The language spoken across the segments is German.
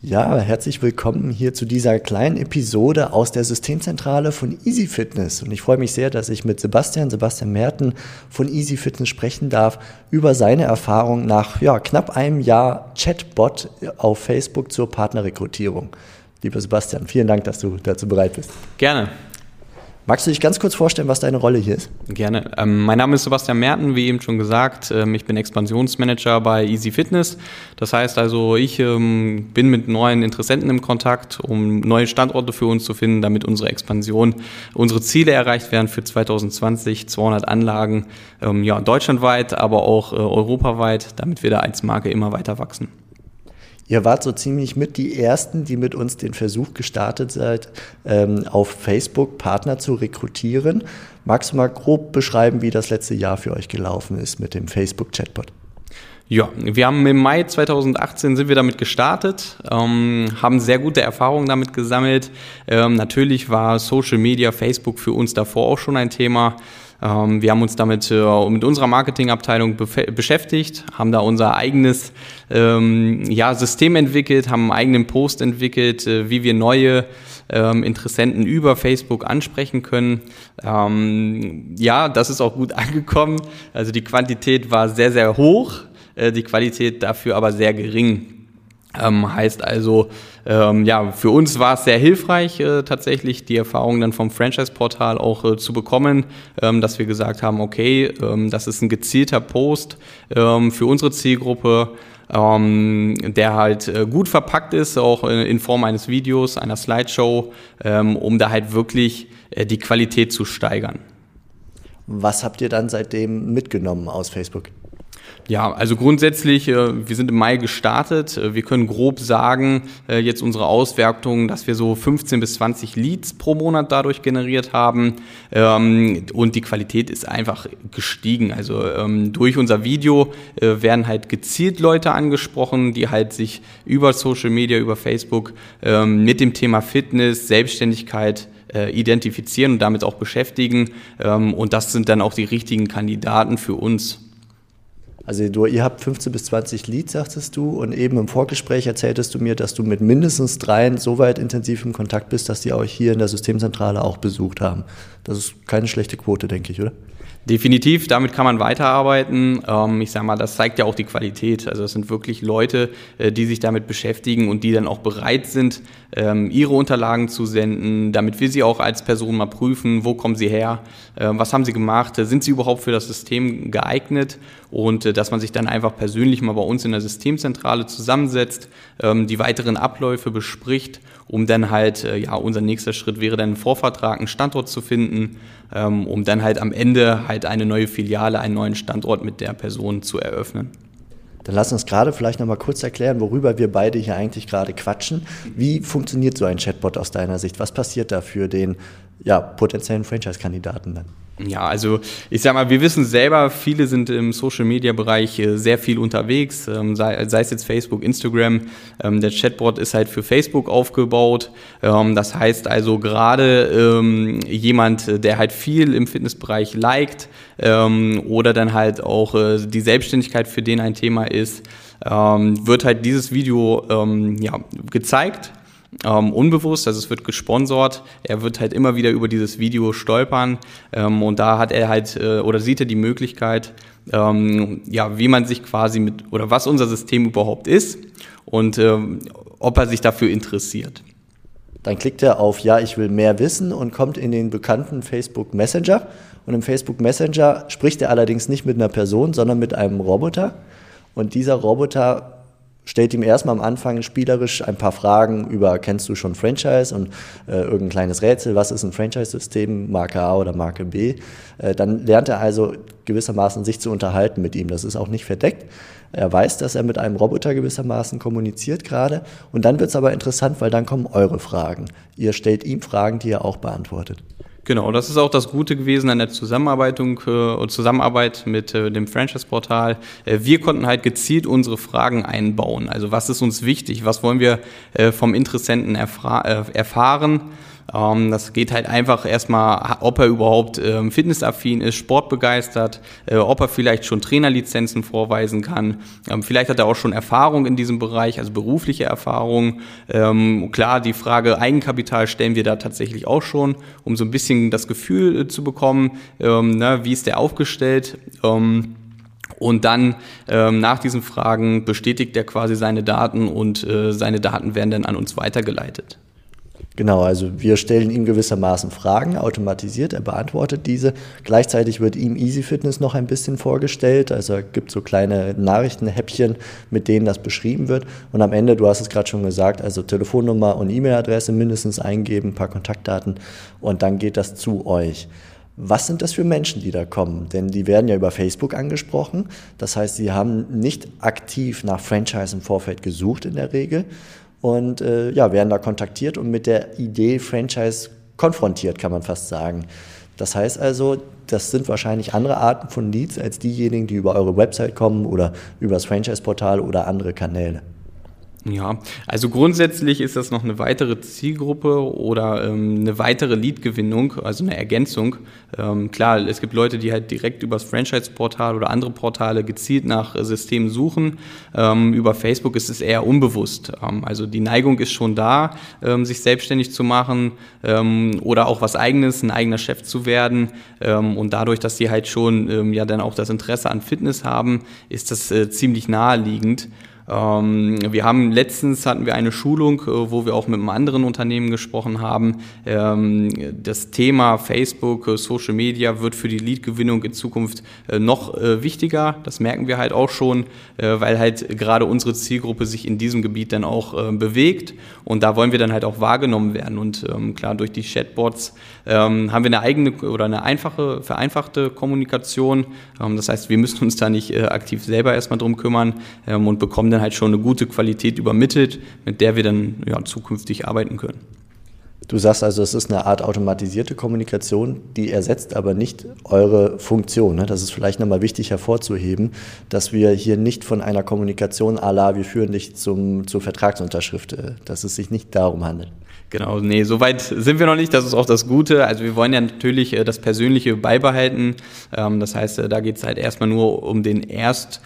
Ja, herzlich willkommen hier zu dieser kleinen Episode aus der Systemzentrale von Easy Fitness. Und ich freue mich sehr, dass ich mit Sebastian, Sebastian Merten von Easy Fitness sprechen darf über seine Erfahrung nach ja, knapp einem Jahr Chatbot auf Facebook zur Partnerrekrutierung. Lieber Sebastian, vielen Dank, dass du dazu bereit bist. Gerne. Magst du dich ganz kurz vorstellen, was deine Rolle hier ist? Gerne. Ähm, mein Name ist Sebastian Merten, wie eben schon gesagt. Ähm, ich bin Expansionsmanager bei Easy Fitness. Das heißt also, ich ähm, bin mit neuen Interessenten im Kontakt, um neue Standorte für uns zu finden, damit unsere Expansion, unsere Ziele erreicht werden für 2020, 200 Anlagen, ähm, ja, deutschlandweit, aber auch äh, europaweit, damit wir da als Marke immer weiter wachsen. Ihr wart so ziemlich mit die Ersten, die mit uns den Versuch gestartet seid, ähm, auf Facebook Partner zu rekrutieren. Magst du mal grob beschreiben, wie das letzte Jahr für euch gelaufen ist mit dem Facebook-Chatbot? Ja, wir haben im Mai 2018 sind wir damit gestartet, ähm, haben sehr gute Erfahrungen damit gesammelt. Ähm, natürlich war Social Media, Facebook für uns davor auch schon ein Thema. Ähm, wir haben uns damit äh, mit unserer Marketingabteilung beschäftigt, haben da unser eigenes ähm, ja, System entwickelt, haben einen eigenen Post entwickelt, äh, wie wir neue ähm, Interessenten über Facebook ansprechen können. Ähm, ja, das ist auch gut angekommen. Also die Quantität war sehr, sehr hoch, äh, die Qualität dafür aber sehr gering. Ähm, heißt also, ähm, ja, für uns war es sehr hilfreich, äh, tatsächlich die Erfahrung dann vom Franchise-Portal auch äh, zu bekommen, ähm, dass wir gesagt haben, okay, ähm, das ist ein gezielter Post ähm, für unsere Zielgruppe, ähm, der halt äh, gut verpackt ist, auch in, in, Form eines Videos, einer Slideshow, um da halt wirklich äh, die Qualität zu steigern. Was habt ihr dann seitdem mitgenommen aus Facebook? Ja, also grundsätzlich, äh, wir sind im Mai gestartet. Äh, wir können grob sagen, äh, jetzt unsere Auswertung, dass wir so 15 bis 20 Leads pro Monat dadurch generiert haben. Ähm, und die Qualität ist einfach gestiegen. Also ähm, durch unser Video werden halt gezielt Leute angesprochen, die halt sich über Social Media, über Facebook ähm, mit dem Thema Fitness, Selbstständigkeit identifizieren und damit auch beschäftigen. Und das sind dann auch die richtigen Kandidaten für uns. Also du, ihr habt 15 bis 20 Leads, sagtest du, und eben im Vorgespräch erzähltest du mir, dass du mit mindestens dreien so weit intensiv im Kontakt bist, dass die euch hier in der Systemzentrale auch besucht haben. Das ist keine schlechte Quote, denke ich, oder? Definitiv, damit kann man weiterarbeiten. Ähm, ich sage mal, das zeigt ja auch die Qualität. Also es sind wirklich Leute, äh, die sich damit beschäftigen und die dann auch bereit sind, ähm, ihre Unterlagen zu senden, damit wir sie auch als Person mal prüfen, wo kommen sie her, äh, was haben sie gemacht, sind sie überhaupt für das System geeignet und äh, dass man sich dann einfach persönlich mal bei uns in der Systemzentrale zusammensetzt, ähm, die weiteren Abläufe bespricht, um dann halt, äh, ja, unser nächster Schritt wäre dann einen Vorvertrag, einen Standort zu finden, ähm, um dann halt am Ende halt eine neue Filiale, einen neuen Standort mit der Person zu eröffnen. Dann lass uns gerade vielleicht noch mal kurz erklären, worüber wir beide hier eigentlich gerade quatschen. Wie funktioniert so ein Chatbot aus deiner Sicht? Was passiert da für den ja, potenziellen Franchise-Kandidaten dann? Ja, also ich sag mal, wir wissen selber, viele sind im Social-Media-Bereich äh, sehr viel unterwegs, ähm, sei, sei, es jetzt Facebook, Instagram. Ähm, der Chatbot ist halt für Facebook aufgebaut. Ähm, das heißt also gerade jemand, der halt viel im Fitnessbereich liked oder dann halt auch äh, die Selbstständigkeit für den ein Thema ist, wird halt dieses Video ja, gezeigt ähm, unbewusst, also es wird gesponsert. Er wird halt immer wieder über dieses Video stolpern ähm, und da hat er halt äh, oder sieht er die Möglichkeit, ähm, ja, wie man sich quasi mit oder was unser System überhaupt ist und ähm, ob er sich dafür interessiert. Dann klickt er auf Ja, ich will mehr wissen und kommt in den bekannten Facebook Messenger. Und im Facebook Messenger spricht er allerdings nicht mit einer Person, sondern mit einem Roboter. Und dieser Roboter stellt ihm erstmal am Anfang spielerisch ein paar Fragen über, kennst du schon Franchise und äh, irgendein kleines Rätsel, was ist ein Franchise-System, Marke A oder Marke B. Äh, dann lernt er also gewissermaßen sich zu unterhalten mit ihm. Das ist auch nicht verdeckt. Er weiß, dass er mit einem Roboter gewissermaßen kommuniziert gerade. Und dann wird es aber interessant, weil dann kommen eure Fragen. Ihr stellt ihm Fragen, die er auch beantwortet. Genau, das ist auch das Gute gewesen an der Zusammenarbeitung äh, Zusammenarbeit mit äh, dem Franchise-Portal. Äh, wir konnten halt gezielt unsere Fragen einbauen. Also was ist uns wichtig? Was wollen wir äh, vom Interessenten äh, erfahren? Ähm, das geht halt einfach erstmal, ob er überhaupt ähm, fitnessaffin ist, sportbegeistert, äh, ob er vielleicht schon Trainerlizenzen vorweisen kann. Ähm, vielleicht hat er auch schon Erfahrung in diesem Bereich, also berufliche Erfahrung. Ähm, klar, die Frage Eigenkapital stellen wir da tatsächlich auch schon, um so ein bisschen das Gefühl äh, zu bekommen, ähm, ne, wie ist der aufgestellt. Ähm, und dann ähm, nach diesen Fragen bestätigt er quasi seine Daten und äh, seine Daten werden dann an uns weitergeleitet. Genau, also wir stellen ihm gewissermaßen Fragen, automatisiert, er beantwortet diese. Gleichzeitig wird ihm Easy Fitness noch ein bisschen vorgestellt, also es gibt so kleine Nachrichtenhäppchen, mit denen das beschrieben wird. Und am Ende, du hast es gerade schon gesagt, also Telefonnummer und E-Mail-Adresse mindestens eingeben, ein paar Kontaktdaten und dann geht das zu euch. Was sind das für Menschen, die da kommen? Denn die werden ja über Facebook angesprochen. Das heißt, sie haben nicht aktiv nach Franchise im Vorfeld gesucht in der Regel, und äh, ja, werden da kontaktiert und mit der Idee Franchise konfrontiert, kann man fast sagen. Das heißt also, das sind wahrscheinlich andere Arten von Leads als diejenigen, die über eure Website kommen oder über das Franchise-Portal oder andere Kanäle. Ja, also grundsätzlich ist das noch eine weitere Zielgruppe oder ähm, eine weitere Lead-Gewinnung, also eine Ergänzung. Ähm, klar, es gibt Leute, die halt direkt übers Franchise-Portal oder andere Portale gezielt nach äh, Systemen suchen. Ähm, über Facebook ist es eher unbewusst. Ähm, also die Neigung ist schon da, ähm, sich selbstständig zu machen ähm, oder auch was Eigenes, ein eigener Chef zu werden. und dadurch, dass sie halt schon ja dann auch das Interesse an Fitness haben, ist das äh, ziemlich naheliegend. Ähm, wir haben letztens hatten wir eine Schulung, äh, wo wir auch mit einem anderen Unternehmen gesprochen haben. Ähm, das Thema Facebook, äh, Social Media wird für die Lead-Gewinnung in Zukunft äh, noch wichtiger. Das merken wir halt auch schon, weil halt gerade unsere Zielgruppe sich in diesem Gebiet dann auch bewegt und da wollen wir dann halt auch wahrgenommen werden. Und ähm, klar, durch die Chatbots haben wir eine eigene oder eine einfache, vereinfachte Kommunikation. das heißt, wir müssen uns da nicht aktiv selber erstmal drum kümmern und bekommen dann dann halt schon eine gute Qualität übermittelt, mit der wir dann ja, zukünftig arbeiten können. Du sagst also, es ist eine Art automatisierte Kommunikation, die ersetzt aber nicht eure Funktion. Ne? Das ist vielleicht nochmal wichtig hervorzuheben, dass wir hier nicht von einer Kommunikation à la, wir führen dich zum, zur Vertragsunterschrift, äh, dass es sich nicht darum handelt. Genau, nee, soweit sind wir noch nicht, das ist auch das Gute. Also wir wollen ja natürlich äh, das Persönliche beibehalten. Ähm, das heißt, äh, da geht es halt erstmal nur um den Erst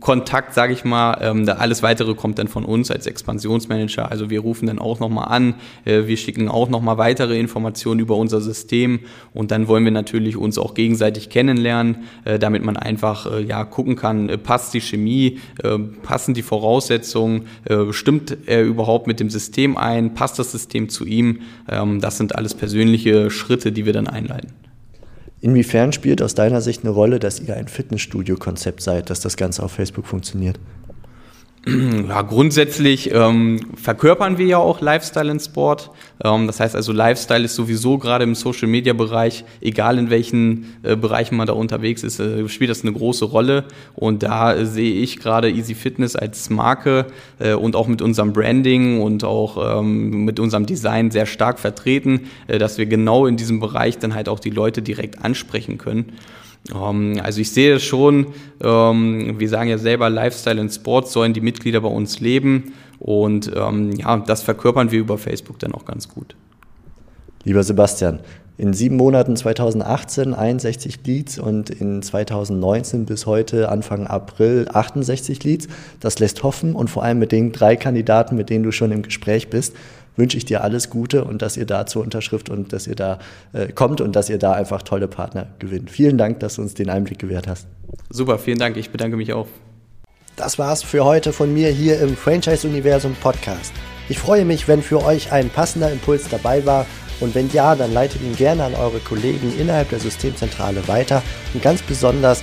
Kontakt, sage ich mal. Ähm, da alles weitere kommt dann von uns als Expansionsmanager. Also wir rufen dann auch nochmal an, äh, wir schicken auch nochmal weitere Informationen über unser System und dann wollen wir natürlich uns auch gegenseitig kennenlernen, äh, damit man einfach äh, ja gucken kann, äh, passt die Chemie, äh, passen die Voraussetzungen, äh, stimmt er überhaupt mit dem System ein, passt das System zu ihm. Ähm, das sind alles persönliche Schritte, die wir dann einleiten. Inwiefern spielt aus deiner Sicht eine Rolle, dass ihr ein Fitnessstudio-Konzept seid, dass das Ganze auf Facebook funktioniert? Ja, grundsätzlich ähm, verkörpern wir ja auch Lifestyle in Sport. Ähm, das heißt also, Lifestyle ist sowieso gerade im Social-Media-Bereich, egal in welchen äh, Bereichen man da unterwegs ist, äh, spielt das eine große Rolle. Und da äh, sehe ich gerade Easy Fitness als Marke äh, und auch mit unserem Branding und auch ähm, mit unserem Design sehr stark vertreten, äh, dass wir genau in diesem Bereich dann halt auch die Leute direkt ansprechen können. Ähm, also ich sehe schon, ähm, wir sagen ja selber, Lifestyle und Sport sollen die Mitglieder bei uns leben und ähm, ja, das verkörpern wir über Facebook dann auch ganz gut. Lieber Sebastian, in sieben Monaten 2018 61 Leads und in 2019 bis heute Anfang April 68 Leads. Das lässt hoffen und vor allem mit den drei Kandidaten, mit denen du schon im Gespräch bist, wünsche ich dir alles Gute und dass ihr da zur Unterschrift und dass ihr da äh, kommt und dass ihr da einfach tolle Partner gewinnt. Vielen Dank, dass du uns den Einblick gewährt hast. Super, vielen Dank. Ich bedanke mich auch. Das war's für heute von mir hier im Franchise Universum Podcast. Ich freue mich, wenn für euch ein passender Impuls dabei war und wenn ja, dann leitet ihn gerne an eure Kollegen innerhalb der Systemzentrale weiter und ganz besonders